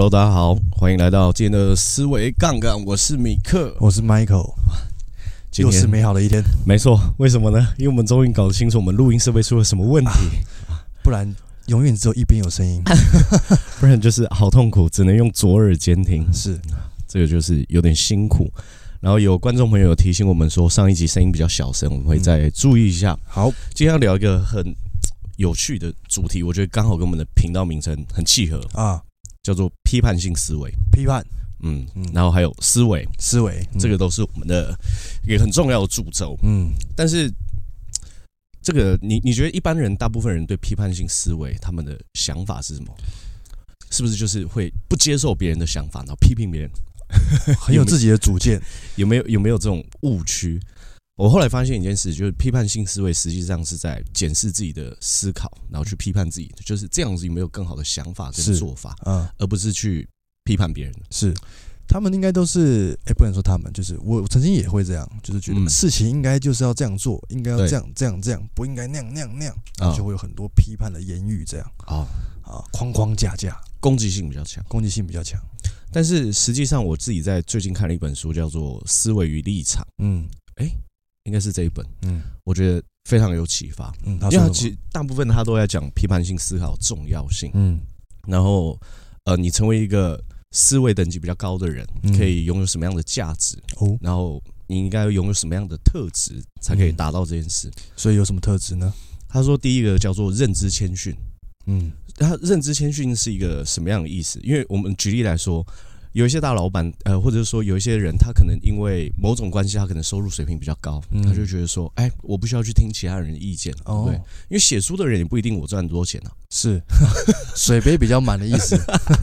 Hello，大家好，欢迎来到今天的思维杠杆。我是米克，我是 Michael。今天又是美好的一天，没错。为什么呢？因为我们终于搞得清楚我们录音设备出了什么问题，啊、不然永远只有一边有声音，不然就是好痛苦，只能用左耳监听。是，这个就是有点辛苦。然后有观众朋友有提醒我们说，上一集声音比较小声，我们会再注意一下。嗯、好，今天要聊一个很有趣的主题，我觉得刚好跟我们的频道名称很契合啊。叫做批判性思维，批判，嗯，然后还有思维，思维，这个都是我们的一个很重要的主轴，嗯，但是这个你你觉得一般人大部分人对批判性思维他们的想法是什么？是不是就是会不接受别人的想法，然后批评别人，很有自己的主见？有没有有没有这种误区？我后来发现一件事，就是批判性思维实际上是在检视自己的思考，然后去批判自己，就是这样子有没有更好的想法跟做法，嗯，而不是去批判别人。是，他们应该都是，哎，不能说他们，就是我曾经也会这样，就是觉得事情应该就是要这样做，应该要这样这样这样，不应该那样那样那样，然后就会有很多批判的言语，这样。啊。啊，框框架架，攻击性比较强，攻击性比较强。但是实际上，我自己在最近看了一本书，叫做《思维与立场》。嗯，哎。应该是这一本，嗯，我觉得非常有启发，嗯，因为他其实大部分他都在讲批判性思考重要性，嗯，然后呃，你成为一个思维等级比较高的人，可以拥有什么样的价值哦，然后你应该拥有什么样的特质才可以达到这件事？所以有什么特质呢？他说第一个叫做认知谦逊，嗯，他认知谦逊是一个什么样的意思？因为我们举例来说。有一些大老板，呃，或者说有一些人，他可能因为某种关系，他可能收入水平比较高，嗯、他就觉得说，哎，我不需要去听其他人的意见，哦、对，因为写书的人也不一定我赚多少钱呢、啊，是。水杯比较满的意思，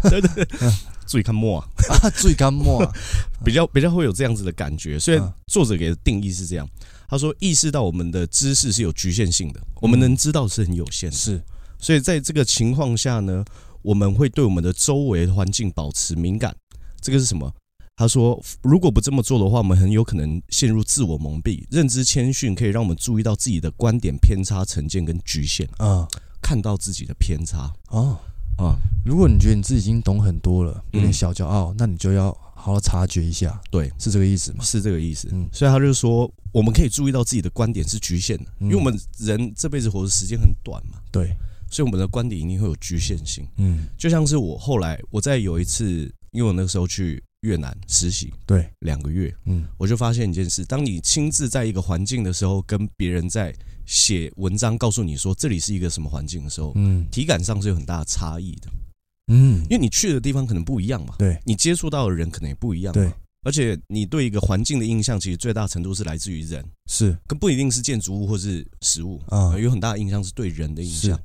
对对对，注意看墨啊，注意看墨，比较比较会有这样子的感觉，所以作者给的定义是这样，他说意识到我们的知识是有局限性的，我们能知道是很有限的，是，所以在这个情况下呢，我们会对我们的周围环境保持敏感。这个是什么？他说，如果不这么做的话，我们很有可能陷入自我蒙蔽。认知谦逊可以让我们注意到自己的观点偏差、成见跟局限啊，看到自己的偏差哦啊。如果你觉得你自己已经懂很多了，有点小骄傲，那你就要好好察觉一下。对，是这个意思吗？是这个意思。嗯，所以他就说，我们可以注意到自己的观点是局限的，因为我们人这辈子活的时间很短嘛。对，所以我们的观点一定会有局限性。嗯，就像是我后来我在有一次。因为我那个时候去越南实习，对，两个月，嗯，我就发现一件事：当你亲自在一个环境的时候，跟别人在写文章，告诉你说这里是一个什么环境的时候，嗯，体感上是有很大的差异的，嗯，因为你去的地方可能不一样嘛，对，你接触到的人可能也不一样，对，而且你对一个环境的印象，其实最大程度是来自于人，是，跟不一定是建筑物或是食物啊，有很大的印象是对人的印象。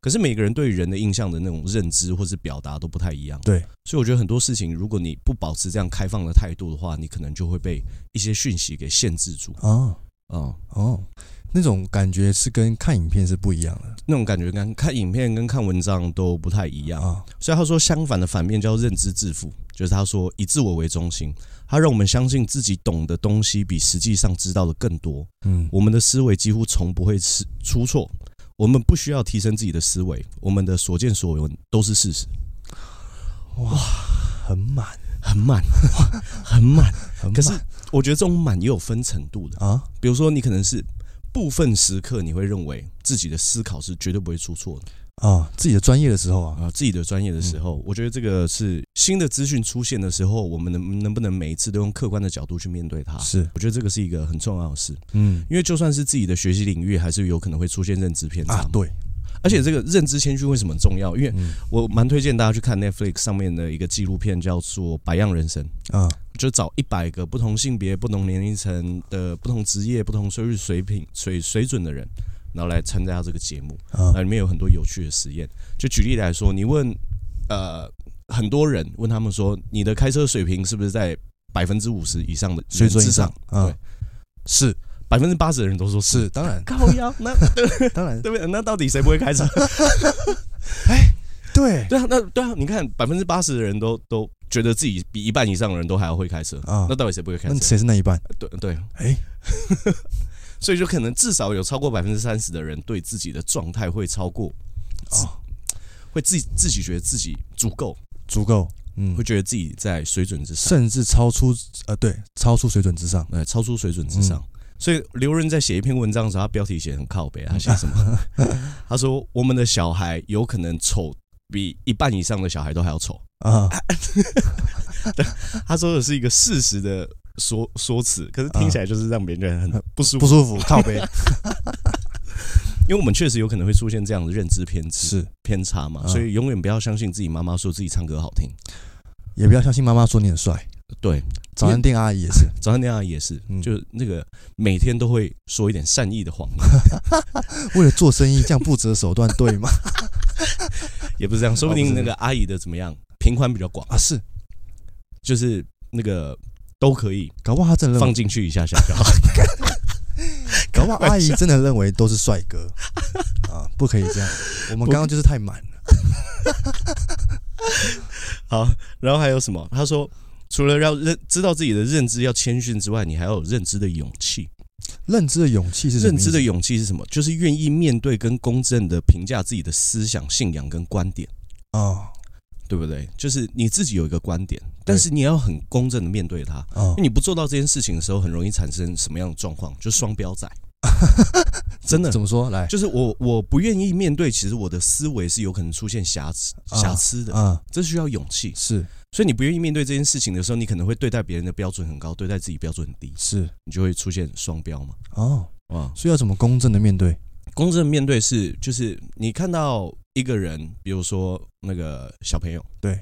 可是每个人对于人的印象的那种认知或是表达都不太一样，对，所以我觉得很多事情，如果你不保持这样开放的态度的话，你可能就会被一些讯息给限制住。哦哦哦，那种感觉是跟看影片是不一样的，那种感觉跟看影片跟看文章都不太一样啊。所以他说相反的反面叫认知自负，就是他说以自我为中心，他让我们相信自己懂的东西比实际上知道的更多。嗯，我们的思维几乎从不会出出错。我们不需要提升自己的思维，我们的所见所闻都是事实。哇，很满，很满，很满。可是我觉得这种满也有分程度的啊。比如说，你可能是部分时刻你会认为自己的思考是绝对不会出错的。啊，自己的专业的时候啊，啊，自己的专业的时候，嗯、我觉得这个是新的资讯出现的时候，我们能能不能每一次都用客观的角度去面对它？是，我觉得这个是一个很重要的事。嗯，因为就算是自己的学习领域，还是有可能会出现认知偏差。啊、对，而且这个认知谦虚为什么重要？因为我蛮推荐大家去看 Netflix 上面的一个纪录片，叫做《百样人生》啊，就找一百个不同性别、不同年龄层的不同职业、不同收入水平、水水准的人。然后来参加这个节目，那里面有很多有趣的实验。就举例来说，你问呃很多人问他们说，你的开车水平是不是在百分之五十以上的水准之上？对，是百分之八十的人都说是。当然，高腰那 当然对不对？那到底谁不会开车？哎，对对啊，那对啊，你看百分之八十的人都都觉得自己比一半以上的人都还要会开车啊，那到底谁不会开车？那谁是那一半？对对，哎。所以就可能至少有超过百分之三十的人对自己的状态会超过，哦，会自己自己觉得自己足够足够，嗯，会觉得自己在水准之上，甚至超出呃，对，超出水准之上，呃，超出水准之上。嗯、所以刘润在写一篇文章的时候，他标题写很靠北，他写什么？他说我们的小孩有可能丑比一半以上的小孩都还要丑。啊。他说的是一个事实的说说辞，可是听起来就是让别人很不舒服，不舒服，靠背。因为我们确实有可能会出现这样的认知偏执，是。偏差嘛，所以永远不要相信自己妈妈说自己唱歌好听，也不要相信妈妈说你很帅。对，早餐店阿姨也是，早餐店阿姨也是，就那个每天都会说一点善意的谎言，为了做生意这样不择手段，对吗？也不是这样，说不定那个阿姨的怎么样，频宽比较广。啊，是，就是那个都可以，搞不好他真的放进去一下下就好。搞不好阿姨真的认为都是帅哥 啊，不可以这样。我们刚刚就是太满了。好，然后还有什么？他说，除了要认知道自己的认知要谦逊之外，你还要有认知的勇气。认知的勇气是什么？认知的勇气是什么？就是愿意面对跟公正的评价自己的思想、信仰跟观点啊。对不对？就是你自己有一个观点，但是你要很公正的面对它。因为你不做到这件事情的时候，很容易产生什么样的状况？就双标仔。真的？怎么说？来，就是我我不愿意面对，其实我的思维是有可能出现瑕疵瑕疵的。啊，这需要勇气。是，所以你不愿意面对这件事情的时候，你可能会对待别人的标准很高，对待自己标准很低。是，你就会出现双标嘛？哦，啊，所以要怎么公正的面对？公正面对是，就是你看到。一个人，比如说那个小朋友，对，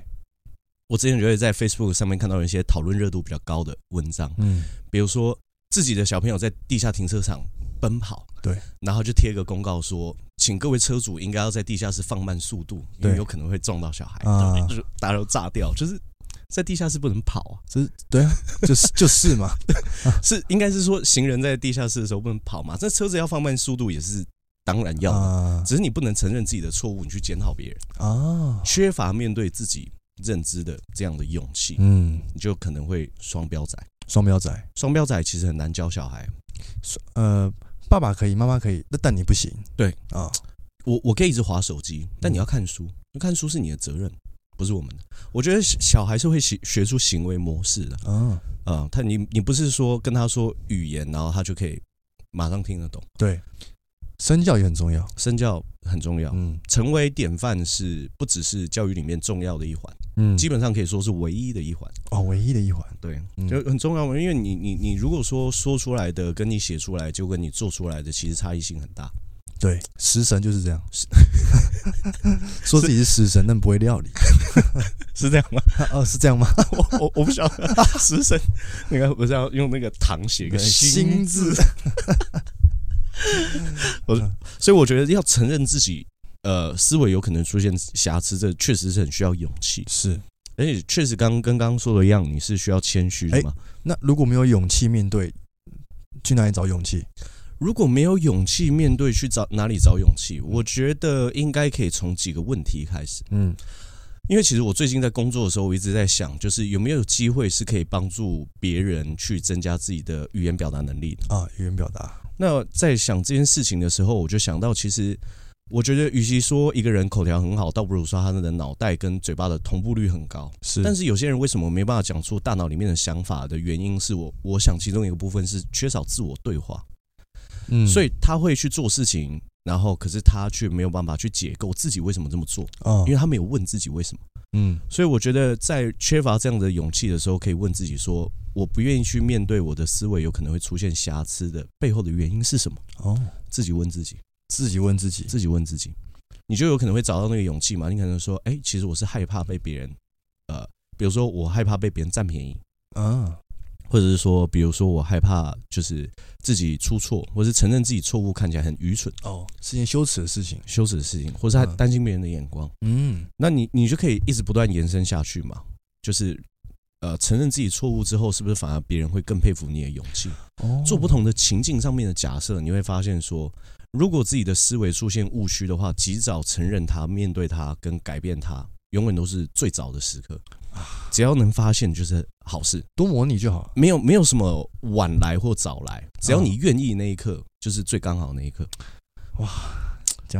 我之前觉得在 Facebook 上面看到一些讨论热度比较高的文章，嗯，比如说自己的小朋友在地下停车场奔跑，对，然后就贴一个公告说，请各位车主应该要在地下室放慢速度，因为有可能会撞到小孩，啊，就是大家都炸掉，就是在地下室不能跑啊，这是对啊，就是 就是嘛，是应该是说行人在地下室的时候不能跑嘛，这车子要放慢速度也是。当然要，啊，只是你不能承认自己的错误，你去检讨别人啊，缺乏面对自己认知的这样的勇气，嗯，你就可能会双标仔。双标仔，双标仔其实很难教小孩。呃，爸爸可以，妈妈可以，那但你不行。对啊，我我可以一直划手机，但你要看书，看书是你的责任，不是我们的。我觉得小孩是会学学出行为模式的。啊啊，他你你不是说跟他说语言，然后他就可以马上听得懂。对。身教也很重要，身教很重要。嗯，成为典范是不只是教育里面重要的一环，嗯，基本上可以说是唯一的一环。哦，唯一的一环，对，就很重要嘛。因为你你你如果说说出来的跟你写出来，就跟你做出来的其实差异性很大。对，食神就是这样，说自己是食神，但不会料理，是这样吗？哦，是这样吗？我我我不晓得，食神，你看不是要用那个糖写个心字。我所以我觉得要承认自己呃思维有可能出现瑕疵，这确实是很需要勇气。是，而且确实刚跟刚刚说的一样，你是需要谦虚的嘛？那如果没有勇气面对，去哪里找勇气？如果没有勇气面对，去找哪里找勇气？我觉得应该可以从几个问题开始。嗯，因为其实我最近在工作的时候，我一直在想，就是有没有机会是可以帮助别人去增加自己的语言表达能力啊？语言表达。那在想这件事情的时候，我就想到，其实我觉得，与其说一个人口条很好，倒不如说他的脑袋跟嘴巴的同步率很高。是，但是有些人为什么没办法讲出大脑里面的想法的原因，是我我想其中一个部分是缺少自我对话。嗯，所以他会去做事情，然后可是他却没有办法去解构自己为什么这么做。哦，因为他没有问自己为什么。嗯，所以我觉得在缺乏这样的勇气的时候，可以问自己说：我不愿意去面对我的思维有可能会出现瑕疵的背后的原因是什么？哦，自己问自己，自己问自己，自己问自己，你就有可能会找到那个勇气嘛？你可能说：哎，其实我是害怕被别人，呃，比如说我害怕被别人占便宜啊。或者是说，比如说我害怕就是自己出错，或是承认自己错误看起来很愚蠢哦，是件羞耻的事情，羞耻的事情，或是还担心别人的眼光，嗯，那你你就可以一直不断延伸下去嘛，就是呃承认自己错误之后，是不是反而别人会更佩服你的勇气？哦，做不同的情境上面的假设，你会发现说，如果自己的思维出现误区的话，及早承认它、面对它跟改变它，永远都是最早的时刻。只要能发现就是好事，多模拟就好，没有没有什么晚来或早来，只要你愿意那一刻就是最刚好那一刻。哇，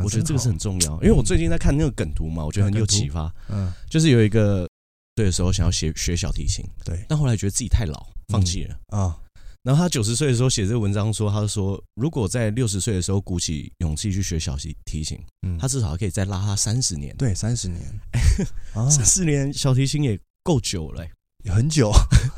我觉得这个是很重要，因为我最近在看那个梗图嘛，我觉得很有启发。嗯，就是有一个对的时候想要学学小提琴，对，但后来觉得自己太老，放弃了。啊。嗯然后他九十岁的时候写这个文章说，他说如果在六十岁的时候鼓起勇气去学小提提琴，嗯，他至少可以再拉他三十年。对，三十年，三十年小提琴也够久了，也很久，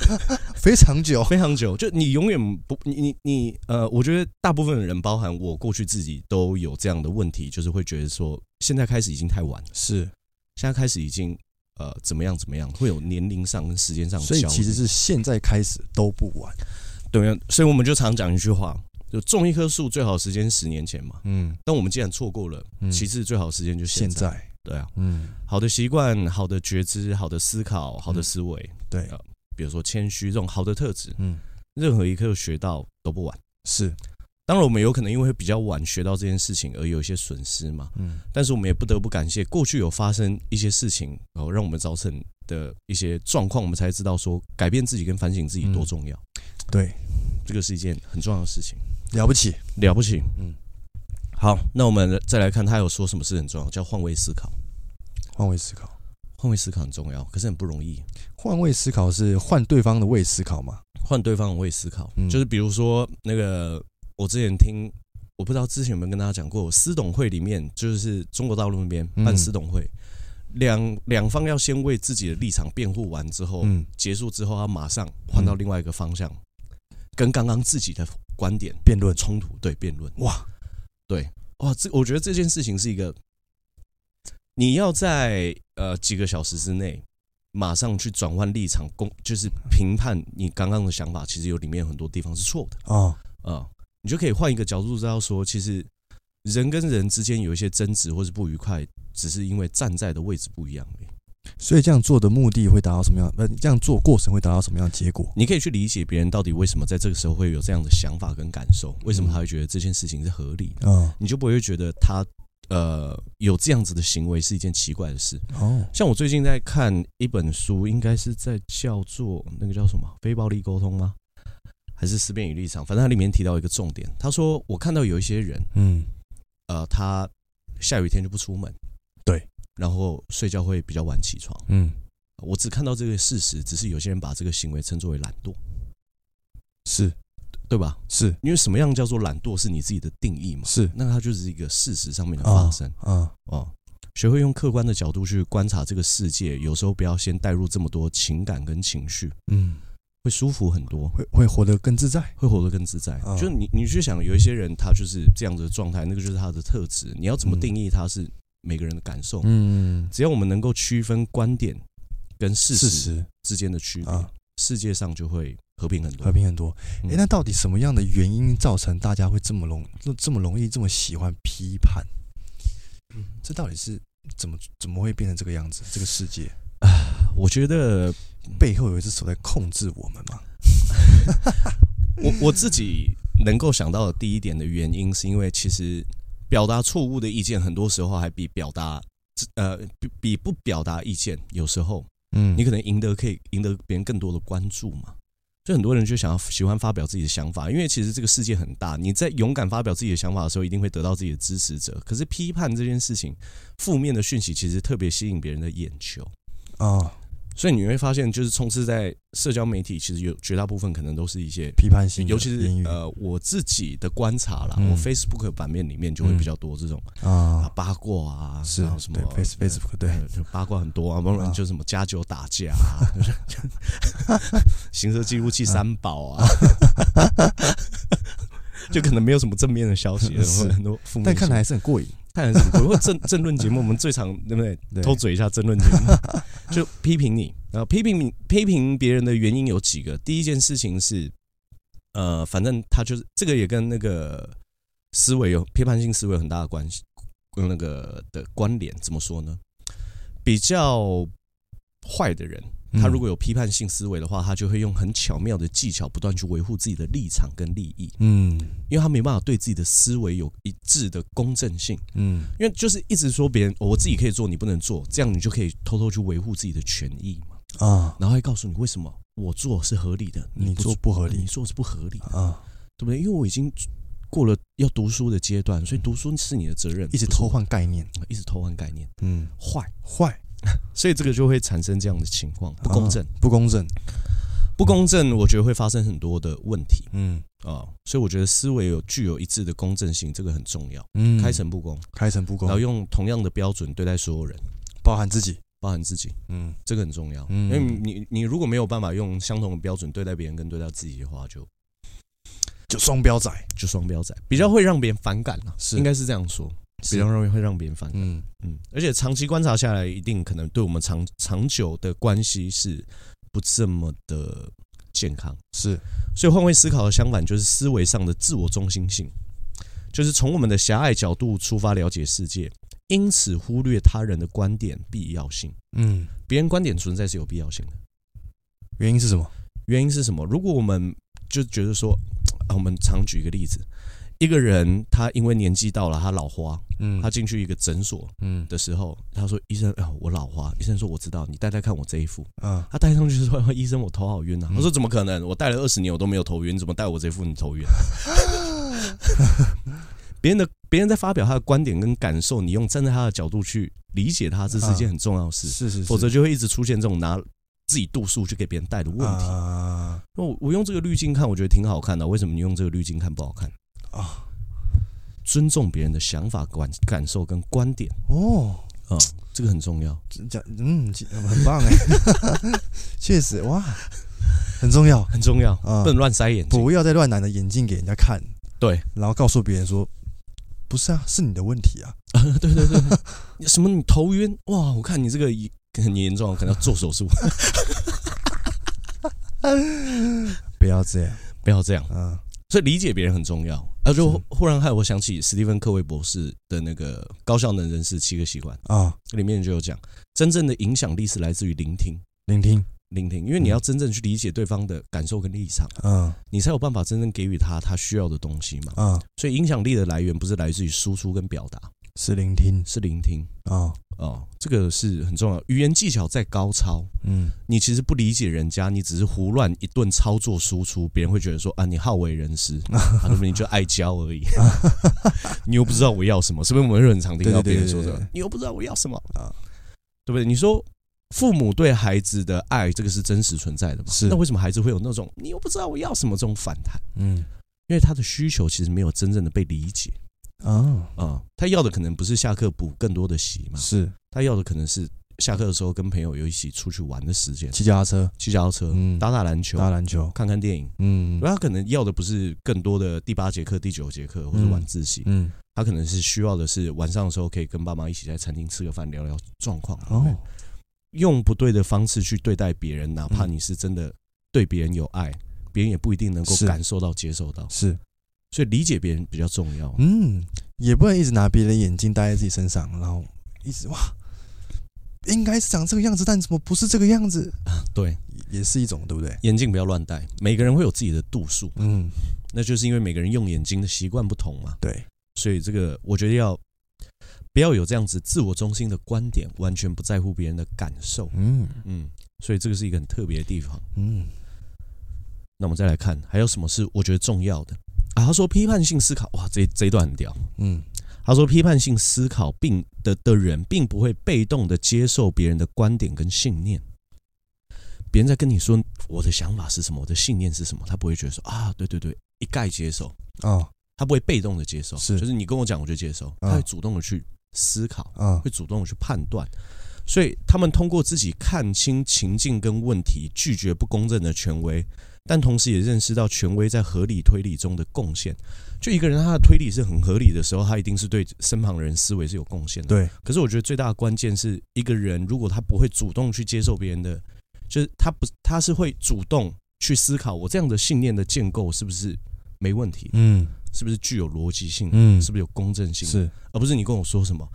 非常久，非常久。就你永远不，你你你呃，我觉得大部分的人，包含我过去自己都有这样的问题，就是会觉得说，现在开始已经太晚了，是现在开始已经呃怎么样怎么样，会有年龄上跟时间上的，所以其实是现在开始都不晚。对，所以我们就常讲一句话，就种一棵树最好时间十年前嘛。嗯，但我们既然错过了，其次最好时间就现在。对啊，嗯，好的习惯、好的觉知、好的思考、好的思维，对。啊，比如说谦虚这种好的特质，嗯，任何一刻学到都不晚。是，当然我们有可能因为比较晚学到这件事情而有一些损失嘛。嗯，但是我们也不得不感谢过去有发生一些事情，然后让我们造成的一些状况，我们才知道说改变自己跟反省自己多重要。对，这个是一件很重要的事情，了不起，了不起。嗯，好，那我们再来看他有说什么事很重要，叫换位思考。换位思考，换位思考很重要，可是很不容易。换位思考是换对方的位思考嘛？换对方的位思考，嗯，就是比如说那个，我之前听，我不知道之前有没有跟大家讲过，私董会里面，就是中国大陆那边办私董会。嗯两两方要先为自己的立场辩护完之后，嗯，结束之后，要马上换到另外一个方向，跟刚刚自己的观点辩论冲突，对，辩论。哇，对，哇，这我觉得这件事情是一个，你要在呃几个小时之内马上去转换立场，公就是评判你刚刚的想法，其实有里面很多地方是错的啊啊，你就可以换一个角度知道说，其实人跟人之间有一些争执或是不愉快。只是因为站在的位置不一样而已，所以这样做的目的会达到什么样？呃，这样做过程会达到什么样的结果？你可以去理解别人到底为什么在这个时候会有这样的想法跟感受，为什么他会觉得这件事情是合理的？嗯，你就不会觉得他呃有这样子的行为是一件奇怪的事。哦，像我最近在看一本书，应该是在叫做那个叫什么“非暴力沟通”吗？还是思辨与立场？反正它里面提到一个重点，他说我看到有一些人，嗯，呃，他下雨天就不出门。对，然后睡觉会比较晚起床。嗯，我只看到这个事实，只是有些人把这个行为称作为懒惰，是，对吧？是因为什么样叫做懒惰是你自己的定义嘛？是，那它就是一个事实上面的发生。啊哦，学会用客观的角度去观察这个世界，有时候不要先带入这么多情感跟情绪。嗯，会舒服很多，会会活得更自在，会活得更自在。就你你去想，有一些人他就是这样子的状态，那个就是他的特质。你要怎么定义他是？每个人的感受，嗯，只要我们能够区分观点跟事实之间的区别，世界上就会和平很多，和平很多。哎，那到底什么样的原因造成大家会这么容这么容易这么喜欢批判？这到底是怎么怎么会变成这个样子？这个世界啊，我觉得背后有一只手在控制我们嘛。我我自己能够想到的第一点的原因，是因为其实。表达错误的意见，很多时候还比表达，呃，比比不表达意见，有时候，嗯，你可能赢得可以赢得别人更多的关注嘛。就很多人就想要喜欢发表自己的想法，因为其实这个世界很大，你在勇敢发表自己的想法的时候，一定会得到自己的支持者。可是批判这件事情，负面的讯息其实特别吸引别人的眼球啊。所以你会发现，就是充斥在社交媒体，其实有绝大部分可能都是一些批判性，尤其是呃我自己的观察啦，我 Facebook 版面里面就会比较多这种啊。八卦啊，是什么 Facebook 对，就八卦很多啊，不然就什么加酒打架啊，行车记录器三宝啊，就可能没有什么正面的消息，很多负面，但看来还是很过瘾。看什么？不过政政论节目，我们最常对不对？偷嘴一下政论节目，就批评你，然后批评你批评别人的原因有几个。第一件事情是，呃，反正他就是这个也跟那个思维有批判性思维有很大的关系，跟那个的关联。怎么说呢？比较坏的人。他如果有批判性思维的话，他就会用很巧妙的技巧，不断去维护自己的立场跟利益。嗯，因为他没办法对自己的思维有一致的公正性。嗯，因为就是一直说别人我自己可以做，你不能做，这样你就可以偷偷去维护自己的权益嘛。啊，然后还告诉你为什么我做是合理的，你做不合理，你做是不合理啊，对不对？因为我已经过了要读书的阶段，所以读书是你的责任。一直偷换概念，一直偷换概念。嗯，坏坏。所以这个就会产生这样的情况，不公正，不公正，不公正，我觉得会发生很多的问题。嗯啊，所以我觉得思维有具有一致的公正性，这个很重要。嗯，开诚布公，开诚布公，然后用同样的标准对待所有人，包含自己，包含自己。嗯，这个很重要。嗯，因为你你如果没有办法用相同的标准对待别人跟对待自己的话，就就双标仔，就双标仔，比较会让别人反感了。是，应该是这样说。比较容易会让别人反感，嗯嗯，而且长期观察下来，一定可能对我们长长久的关系是不这么的健康，是。所以换位思考的相反就是思维上的自我中心性，就是从我们的狭隘角度出发了解世界，因此忽略他人的观点必要性。嗯，别人观点存在是有必要性的，原因是什么？原因是什么？如果我们就觉得说，啊，我们常举一个例子。一个人他因为年纪到了，他老花，嗯，他进去一个诊所，嗯的时候，他说：“医生，啊，我老花。”医生说：“我知道，你戴戴看我这一副。”啊，他戴上去说：“医生，我头好晕啊。”他说：“怎么可能？我戴了二十年，我都没有头晕，怎么戴我这副你头晕？” 别人的别人在发表他的观点跟感受，你用站在他的角度去理解他，这是一件很重要的事，是是，否则就会一直出现这种拿自己度数去给别人戴的问题。我我用这个滤镜看，我觉得挺好看的，为什么你用这个滤镜看不好看？啊，尊重别人的想法、感感受跟观点哦，啊，这个很重要。讲，嗯，很棒哎，确实哇，很重要，很重要啊，不能乱塞眼镜，不要再乱拿的眼镜给人家看。对，然后告诉别人说，不是啊，是你的问题啊。对对对，什么你头晕？哇，我看你这个很严重，可能要做手术。不要这样，不要这样啊。所以理解别人很重要，啊就忽然害我想起史蒂芬·科维博士的那个《高效能人士七个习惯》啊，里面就有讲，真正的影响力是来自于聆听，聆听，聆听，因为你要真正去理解对方的感受跟立场，嗯，你才有办法真正给予他他需要的东西嘛，啊，所以影响力的来源不是来自于输出跟表达。是聆听，是聆听啊哦，这个是很重要。语言技巧再高超，嗯，你其实不理解人家，你只是胡乱一顿操作输出，别人会觉得说啊，你好为人师，啊，那么你就爱教而已，你又不知道我要什么，是不是？我们很常听到别人说这个，你又不知道我要什么啊，对不对？你说父母对孩子的爱，这个是真实存在的吗？是。那为什么孩子会有那种你又不知道我要什么这种反弹？嗯，因为他的需求其实没有真正的被理解。啊啊！他要的可能不是下课补更多的习嘛，是。他要的可能是下课的时候跟朋友有一起出去玩的时间，骑脚踏车，骑脚踏车，嗯，打打篮球，打篮球，看看电影，嗯，他可能要的不是更多的第八节课、第九节课或者晚自习，嗯，他可能是需要的是晚上的时候可以跟爸妈一起在餐厅吃个饭，聊聊状况。哦，用不对的方式去对待别人，哪怕你是真的对别人有爱，别人也不一定能够感受到、接受到，是。所以理解别人比较重要。嗯，也不能一直拿别人的眼睛戴在自己身上，然后一直哇，应该是长这个样子，但怎么不是这个样子啊？对，也是一种，对不对？眼镜不要乱戴，每个人会有自己的度数。嗯，那就是因为每个人用眼睛的习惯不同嘛。对，所以这个我觉得要不要有这样子自我中心的观点，完全不在乎别人的感受。嗯嗯，所以这个是一个很特别的地方。嗯，那我们再来看，还有什么是我觉得重要的？啊，他说批判性思考，哇，这这一段很屌。嗯，他说批判性思考并的的人，并不会被动的接受别人的观点跟信念。别人在跟你说我的想法是什么，我的信念是什么，他不会觉得说啊，对对对，一概接受啊，他不会被动的接受，是，就是你跟我讲我就接受，他会主动的去思考，啊，会主动的去判断。所以他们通过自己看清情境跟问题，拒绝不公正的权威。但同时也认识到权威在合理推理中的贡献。就一个人他的推理是很合理的时候，他一定是对身旁人思维是有贡献的。对。可是我觉得最大的关键是一个人如果他不会主动去接受别人的，就是他不他是会主动去思考我这样的信念的建构是不是没问题？嗯，是不是具有逻辑性？嗯，是不是有公正性？是，而不是你跟我说什么，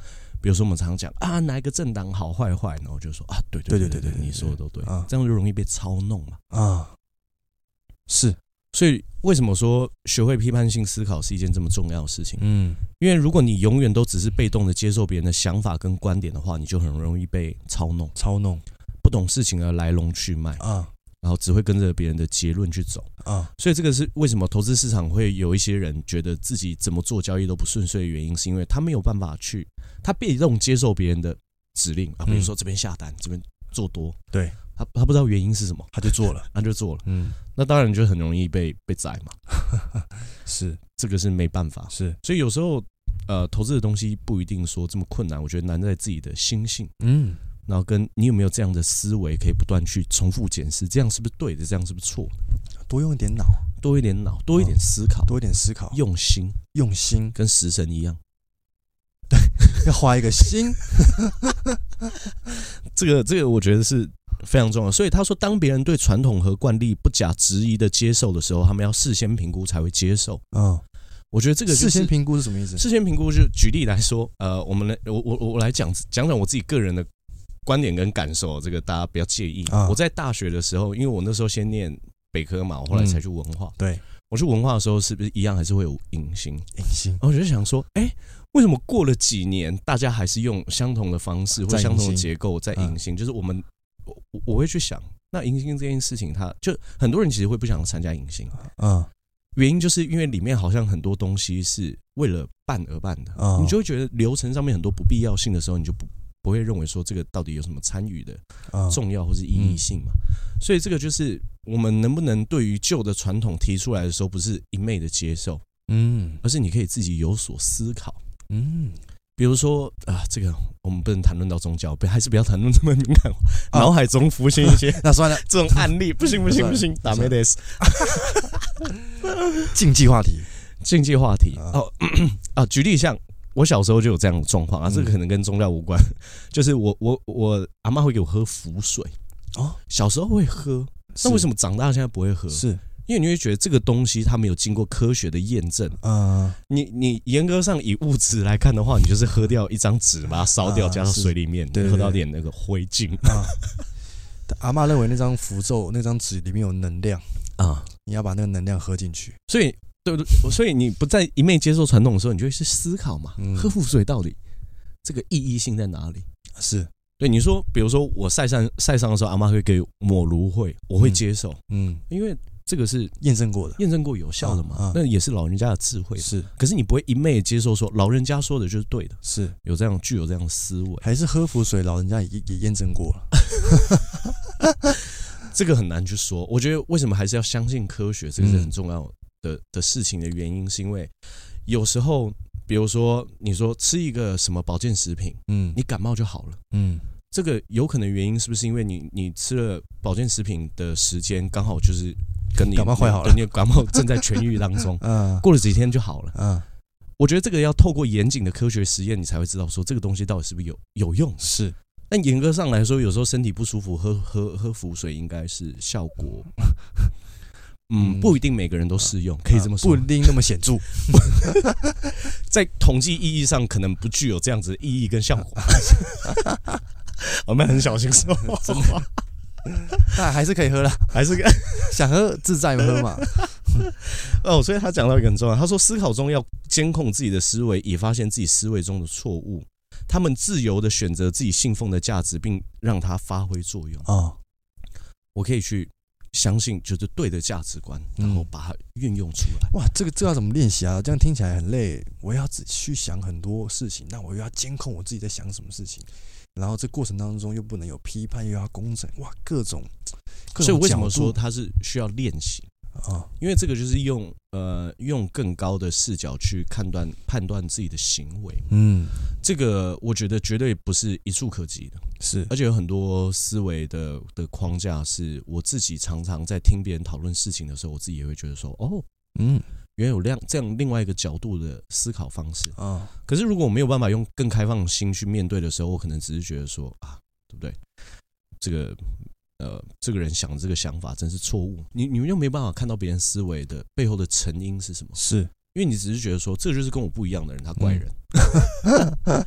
比如说我们常常讲啊，哪一个政党好坏坏，然后就说啊，对对对对对，你说的都对啊，这样就容易被操弄嘛啊。是，所以为什么说学会批判性思考是一件这么重要的事情？嗯，因为如果你永远都只是被动的接受别人的想法跟观点的话，你就很容易被操弄，操弄，不懂事情的来龙去脉啊，然后只会跟着别人的结论去走啊。所以这个是为什么投资市场会有一些人觉得自己怎么做交易都不顺遂的原因，是因为他没有办法去，他被动接受别人的指令啊，比如说这边下单，这边做多，对，他他不知道原因是什么，他就做了，他就做了，嗯，那当然就很容易被被宰嘛，是。这个是没办法，是，所以有时候呃，投资的东西不一定说这么困难，我觉得难在自己的心性，嗯，然后跟你有没有这样的思维，可以不断去重复检视，这样是不是对的，这样是不是错的，多用一点脑，多一点脑，多一点思考，多一点思考，用心，用心，跟食神一样。对，要画一个心，这个这个我觉得是非常重要。所以他说，当别人对传统和惯例不假质疑的接受的时候，他们要事先评估才会接受。嗯，我觉得这个事先评估是什么意思？事先评估就举例来说，呃，我们来，我我我来讲讲讲我自己个人的观点跟感受，这个大家不要介意。我在大学的时候，因为我那时候先念北科嘛，我后来才去文化。对，我去文化的时候，是不是一样还是会有迎新？迎新，我就想说，哎。为什么过了几年，大家还是用相同的方式或相同的结构在迎新？就是我们，我我会去想，那迎新这件事情，它就很多人其实会不想参加迎新，嗯，原因就是因为里面好像很多东西是为了办而办的，你就会觉得流程上面很多不必要性的时候，你就不不会认为说这个到底有什么参与的重要或是意义性嘛？所以这个就是我们能不能对于旧的传统提出来的时候，不是一昧的接受，嗯，而是你可以自己有所思考。嗯，比如说啊，这个我们不能谈论到宗教，不还是不要谈论这么敏感。脑海中浮现一些，那算了，这种案例不行不行不行，打没得。禁忌话题，禁忌话题。哦 啊，举例像我小时候就有这样的状况啊，这个可能跟宗教无关，就是我我我阿妈会给我喝符水。哦，小时候会喝，那为什么长大现在不会喝？是。因为你会觉得这个东西它没有经过科学的验证，嗯，你你严格上以物质来看的话，你就是喝掉一张纸，把它烧掉，加到水里面，喝到点那个灰烬啊。阿妈认为那张符咒那张纸里面有能量啊，你要把那个能量喝进去。所以，对不对？所以你不在一昧接受传统的时候，你就会去思考嘛，喝符水到底这个意义性在哪里？是对你说，比如说我晒伤晒伤的时候，阿妈会给抹芦荟，我会接受，嗯，因为。这个是验证过的，验证过有效的嘛？那也是老人家的智慧。是，可是你不会一昧接受说老人家说的就是对的。是有这样具有这样的思维，还是喝符水？老人家也也验证过了。这个很难去说。我觉得为什么还是要相信科学？这个是很重要的的事情的原因，是因为有时候，比如说你说吃一个什么保健食品，嗯，你感冒就好了，嗯。这个有可能原因是不是因为你你吃了保健食品的时间刚好就是跟你感冒快好了，你 感冒正在痊愈当中，嗯，过了几天就好了，嗯，我觉得这个要透过严谨的科学实验，你才会知道说这个东西到底是不是有有用。是，但严格上来说，有时候身体不舒服，喝喝喝符水应该是效果，嗯，不一定每个人都适用，可以这么说，不一定那么显著，在统计意义上可能不具有这样子的意义跟效果。我们很小心说 话，但还是可以喝了，还是想喝自在喝嘛。哦，所以他讲到一个很重要，他说思考中要监控自己的思维，以发现自己思维中的错误。他们自由的选择自己信奉的价值，并让它发挥作用。啊，我可以去相信就是对的价值观，然后把它运用出来。哇，这个这要怎么练习啊？这样听起来很累。我要自己去想很多事情，那我又要监控我自己在想什么事情。然后这过程当中又不能有批判，又要公正，哇，各种，各种。所以为什么说它是需要练习啊？因为这个就是用呃用更高的视角去判断判断自己的行为。嗯，这个我觉得绝对不是一触可及的，是，而且有很多思维的的框架，是我自己常常在听别人讨论事情的时候，我自己也会觉得说，哦，嗯。原有这样这样另外一个角度的思考方式啊，可是如果我没有办法用更开放的心去面对的时候，我可能只是觉得说啊，对不对？这个呃，这个人想的这个想法真是错误。你你们又没办法看到别人思维的背后的成因是什么？是因为你只是觉得说，这个就是跟我不一样的人，他怪人，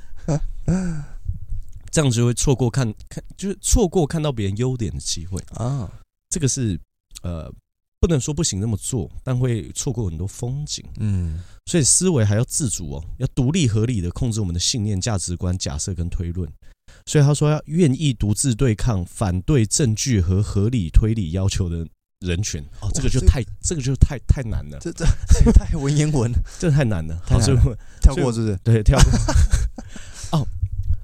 这样就会错过看看，就是错过看到别人优点的机会啊。这个是呃。不能说不行那么做，但会错过很多风景。嗯，所以思维还要自主哦，要独立合理的控制我们的信念、价值观、假设跟推论。所以他说要愿意独自对抗反对证据和合理推理要求的人群。哦，这个就太，这个就太太难了。这 这太文言文，这太难了。好，所以跳过是不是？对，跳过。哦，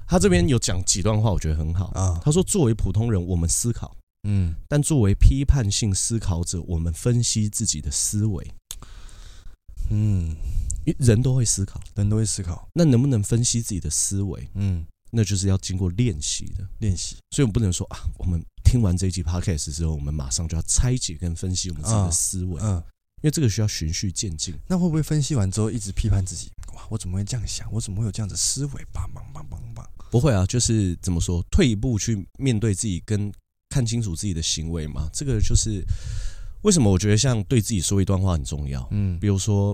他这边有讲几段话，我觉得很好啊。他说：“作为普通人，我们思考，嗯，但作为批判性思考者，我们分析自己的思维，嗯，人都会思考，人都会思考，那能不能分析自己的思维？嗯，那就是要经过练习的练习。所以，我们不能说啊，我们听完这一集 podcast 之后，我们马上就要拆解跟分析我们自己的思维，嗯。”因为这个需要循序渐进，那会不会分析完之后一直批判自己？哇，我怎么会这样想？我怎么会有这样的思维？棒棒棒棒棒！不会啊，就是怎么说，退一步去面对自己，跟看清楚自己的行为嘛。这个就是为什么我觉得像对自己说一段话很重要。嗯，比如说，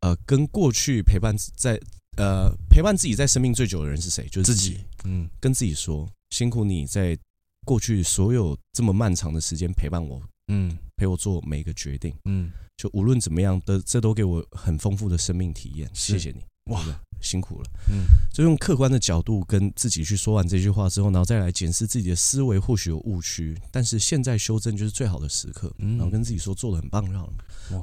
呃，跟过去陪伴在呃陪伴自己在生命最久的人是谁？就是自己。嗯，跟自己说，辛苦你在过去所有这么漫长的时间陪伴我。嗯，陪我做每一个决定。嗯。就无论怎么样的，这都给我很丰富的生命体验。谢谢你，哇，辛苦了。嗯，就用客观的角度跟自己去说完这句话之后，然后再来检视自己的思维，或许有误区，但是现在修正就是最好的时刻。嗯，然后跟自己说做的很棒，让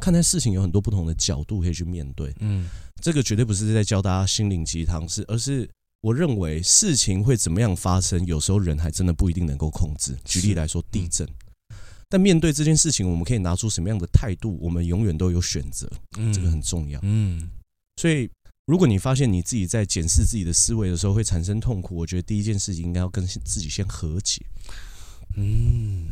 看待事情有很多不同的角度可以去面对。嗯，这个绝对不是在教大家心灵鸡汤，是而是我认为事情会怎么样发生，有时候人还真的不一定能够控制。举例来说，地震。但面对这件事情，我们可以拿出什么样的态度？我们永远都有选择，这个很重要。嗯，所以如果你发现你自己在检视自己的思维的时候会产生痛苦，我觉得第一件事情应该要跟自己先和解。嗯，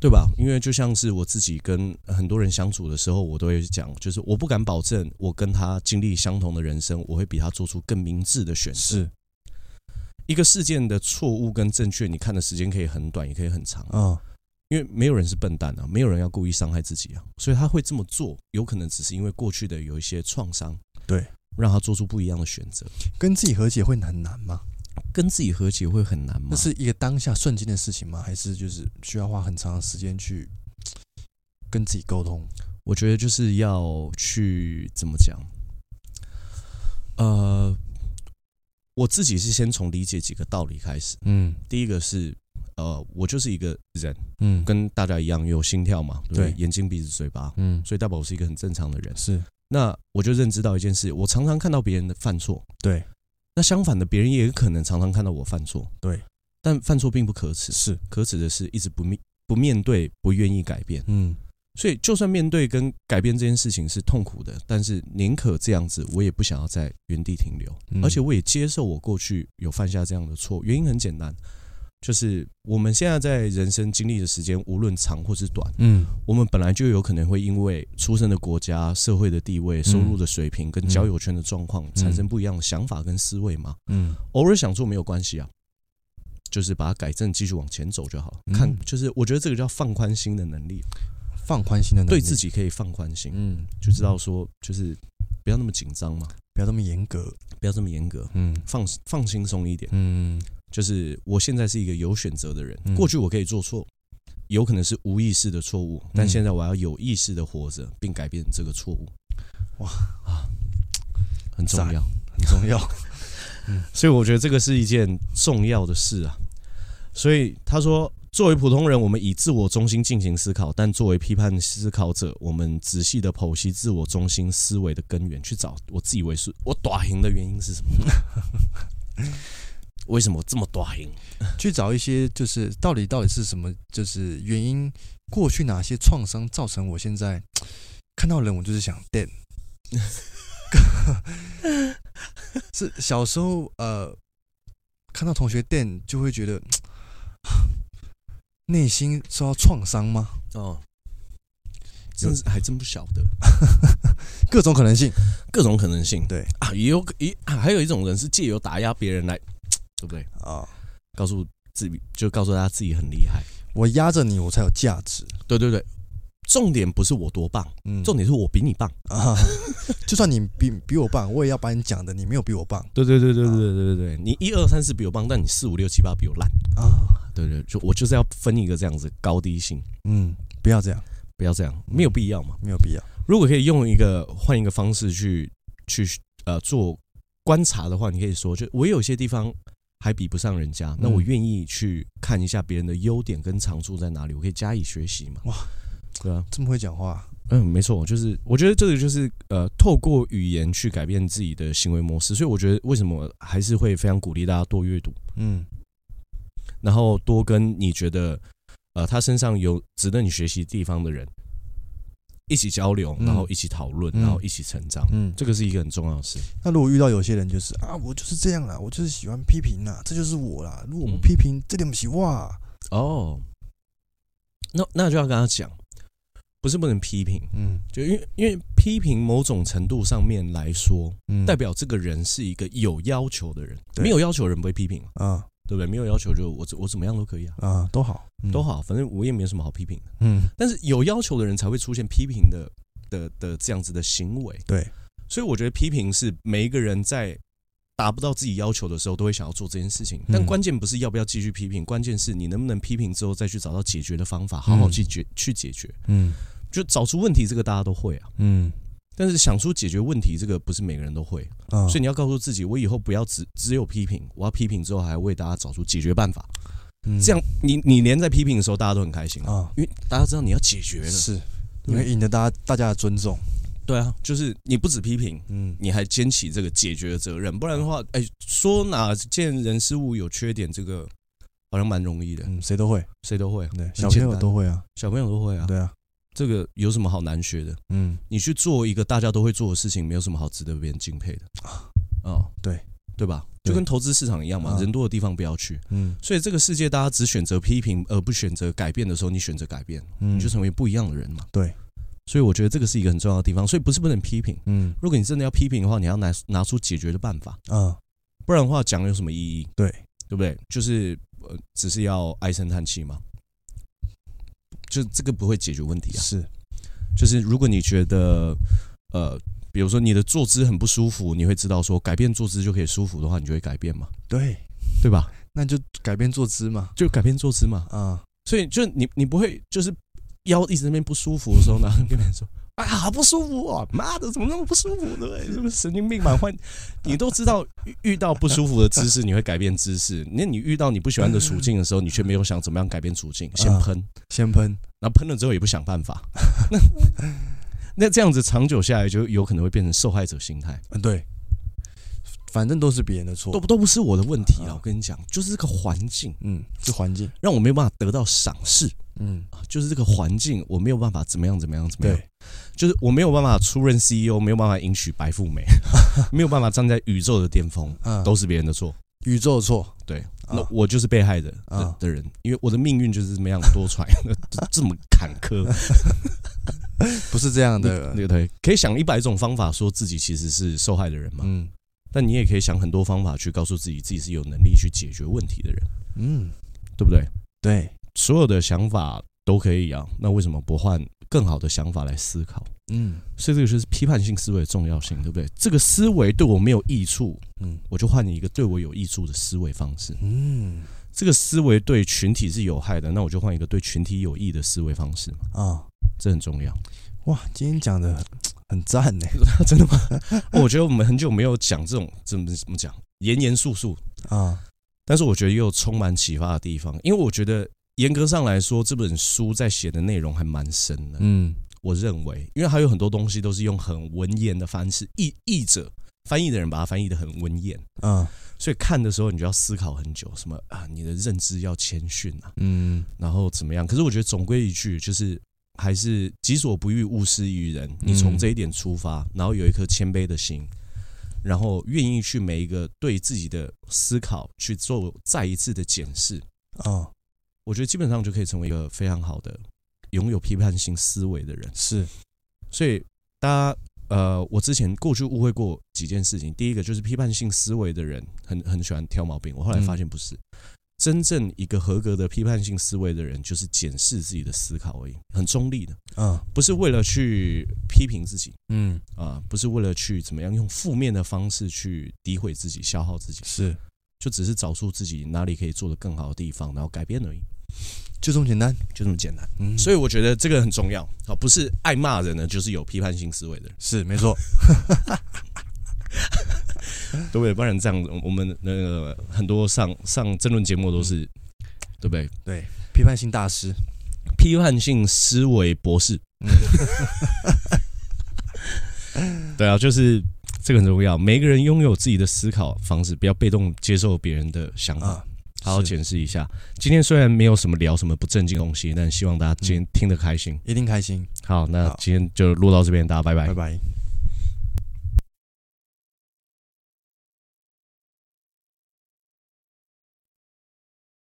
对吧？因为就像是我自己跟很多人相处的时候，我都会讲，就是我不敢保证我跟他经历相同的人生，我会比他做出更明智的选择。是一个事件的错误跟正确，你看的时间可以很短，也可以很长啊。因为没有人是笨蛋啊，没有人要故意伤害自己啊，所以他会这么做，有可能只是因为过去的有一些创伤，对，让他做出不一样的选择。跟自己和解会很难吗？跟自己和解会很难吗？那是一个当下瞬间的事情吗？还是就是需要花很长的时间去 跟自己沟通？我觉得就是要去怎么讲？呃，我自己是先从理解几个道理开始。嗯，第一个是。呃，我就是一个人，嗯，跟大家一样有心跳嘛，对，对，眼睛、鼻子、嘴巴，嗯，所以代表我是一个很正常的人。是，那我就认知到一件事，我常常看到别人的犯错，对，那相反的，别人也可能常常看到我犯错，对，但犯错并不可耻，是。可耻的是一直不面不面对，不愿意改变，嗯，所以就算面对跟改变这件事情是痛苦的，但是宁可这样子，我也不想要在原地停留，嗯，而且我也接受我过去有犯下这样的错，原因很简单。就是我们现在在人生经历的时间，无论长或是短，嗯，我们本来就有可能会因为出生的国家、社会的地位、收入的水平跟交友圈的状况，产生不一样的想法跟思维嘛，嗯，偶尔想做没有关系啊，就是把它改正，继续往前走就好。看，就是我觉得这个叫放宽心的能力，放宽心的能力，对自己可以放宽心，嗯，就知道说就是不要那么紧张嘛，不要那么严格，不要这么严格，嗯，放放轻松一点，嗯。就是我现在是一个有选择的人，过去我可以做错，有可能是无意识的错误，但现在我要有意识的活着，并改变这个错误。哇啊，很重要，很重要。嗯，所以我觉得这个是一件重要的事啊。所以他说，作为普通人，我们以自我中心进行思考；但作为批判思考者，我们仔细的剖析自我中心思维的根源，去找我自以为是我短行的原因是什么。为什么这么短？去找一些，就是到底到底是什么？就是原因，过去哪些创伤造成我现在看到人，我就是想 dead。是小时候呃，看到同学 dead 就会觉得 内心受到创伤吗？哦，真是还真不晓得，各种可能性，各种可能性。对啊，也有一还有一种人是借由打压别人来。对不对啊？告诉自己，就告诉大家自己很厉害。我压着你，我才有价值。对对对，重点不是我多棒，嗯，重点是我比你棒啊！就算你比比我棒，我也要把你讲的你没有比我棒。对对对对对对对对，你一二三四比我棒，但你四五六七八比我烂啊！对对，就我就是要分一个这样子高低性。嗯，不要这样，不要这样，没有必要嘛，没有必要。如果可以用一个换一个方式去去呃做观察的话，你可以说，就我有些地方。还比不上人家，那我愿意去看一下别人的优点跟长处在哪里，我可以加以学习嘛？哇，对啊，这么会讲话，嗯，没错，就是我觉得这个就是呃，透过语言去改变自己的行为模式。所以我觉得为什么还是会非常鼓励大家多阅读，嗯，然后多跟你觉得呃他身上有值得你学习地方的人。一起交流，然后一起讨论，嗯、然后一起成长。嗯，这个是一个很重要的事。那如果遇到有些人就是啊，我就是这样啦，我就是喜欢批评啦，这就是我啦。如果我不批评，嗯、这点不行哇。哦，那那就要跟他讲，不是不能批评，嗯，就因为因为批评某种程度上面来说，嗯，代表这个人是一个有要求的人，没有要求的人不会批评啊。对不对？没有要求就我我怎么样都可以啊啊，都好、嗯、都好，反正我也没有什么好批评的。嗯，但是有要求的人才会出现批评的的的这样子的行为。对，所以我觉得批评是每一个人在达不到自己要求的时候都会想要做这件事情。但关键不是要不要继续批评，关键是你能不能批评之后再去找到解决的方法，好好去解去解决。嗯，就找出问题，这个大家都会啊。嗯。但是想出解决问题，这个不是每个人都会，所以你要告诉自己，我以后不要只只有批评，我要批评之后还要为大家找出解决办法。嗯。这样，你你连在批评的时候，大家都很开心啊，因为大家知道你要解决了，是，因为赢得大家大家的尊重。对啊，就是你不止批评，嗯，你还肩起这个解决的责任，不然的话，哎，说哪件人事物有缺点，这个好像蛮容易的，嗯，谁都会，谁都会，对，小朋友都会啊，小朋友都会啊，对啊。这个有什么好难学的？嗯，你去做一个大家都会做的事情，没有什么好值得别人敬佩的啊。哦，对对吧？就跟投资市场一样嘛，人多的地方不要去。嗯，所以这个世界大家只选择批评而不选择改变的时候，你选择改变，你就成为不一样的人嘛。对，所以我觉得这个是一个很重要的地方。所以不是不能批评，嗯，如果你真的要批评的话，你要拿拿出解决的办法啊，不然的话讲有什么意义？对，对不对？就是呃，只是要唉声叹气嘛，就这个不会解决问题啊。是。就是如果你觉得，呃，比如说你的坐姿很不舒服，你会知道说改变坐姿就可以舒服的话，你就会改变嘛？对，对吧？那就改变坐姿嘛，就改变坐姿嘛。啊，所以就你你不会就是腰一直那边不舒服的时候呢，跟别人说。啊，好不舒服哦！妈的，怎么那么不舒服呢？是不是神经病嘛？换你都知道，遇到不舒服的姿势，你会改变姿势。那你遇到你不喜欢的处境的时候，你却没有想怎么样改变处境，先喷，先喷，然后喷了之后也不想办法。那那这样子长久下来，就有可能会变成受害者心态。嗯，对，反正都是别人的错，都都不是我的问题啊！我跟你讲，就是这个环境，嗯，这环境让我没有办法得到赏识。嗯，就是这个环境，我没有办法怎么样怎么样怎么样。对，就是我没有办法出任 CEO，没有办法迎娶白富美，没有办法站在宇宙的巅峰，都是别人的错，宇宙的错。对，那我就是被害的的人，因为我的命运就是这么样多舛，这么坎坷。不是这样的，对对，可以想一百种方法说自己其实是受害的人嘛。嗯，但你也可以想很多方法去告诉自己，自己是有能力去解决问题的人。嗯，对不对？对。所有的想法都可以啊，那为什么不换更好的想法来思考？嗯，所以这个就是批判性思维的重要性，对不对？这个思维对我没有益处，嗯，我就换一个对我有益处的思维方式。嗯，这个思维对群体是有害的，那我就换一个对群体有益的思维方式。啊，这很重要。哇，今天讲的很赞呢，真的吗？我觉得我们很久没有讲这种怎么怎么讲严严肃肃啊，但是我觉得又充满启发的地方，因为我觉得。严格上来说，这本书在写的内容还蛮深的。嗯，我认为，因为还有很多东西都是用很文言的方式，译译者翻译的人把它翻译的很文言。嗯，所以看的时候你就要思考很久，什么啊，你的认知要谦逊啊，嗯，然后怎么样？可是我觉得总归一句，就是还是己所不欲，勿施于人。你从这一点出发，然后有一颗谦卑的心，然后愿意去每一个对自己的思考去做再一次的检视。啊。我觉得基本上就可以成为一个非常好的拥有批判性思维的人。是，所以大家呃，我之前过去误会过几件事情。第一个就是批判性思维的人很很喜欢挑毛病，我后来发现不是，真正一个合格的批判性思维的人，就是检视自己的思考而已，很中立的。嗯，不是为了去批评自己，嗯啊，不是为了去怎么样用负面的方式去诋毁自己、消耗自己，是，就只是找出自己哪里可以做得更好的地方，然后改变而已。就这么简单，就这么简单。嗯，所以我觉得这个很重要啊，不是爱骂人呢，就是有批判性思维的人，是没错。对不对？不然这样，我们那个很多上上争论节目都是，对不对？对，批判性大师，批判性思维博士 对啊，就是这个很重要。每个人拥有自己的思考方式，不要被动接受别人的想法，啊、好好检视一下。今天虽然没有什么聊什么不正经的东西，但希望大家今天听得开心，一定开心。好，那今天就录到这边，大家拜拜，拜拜。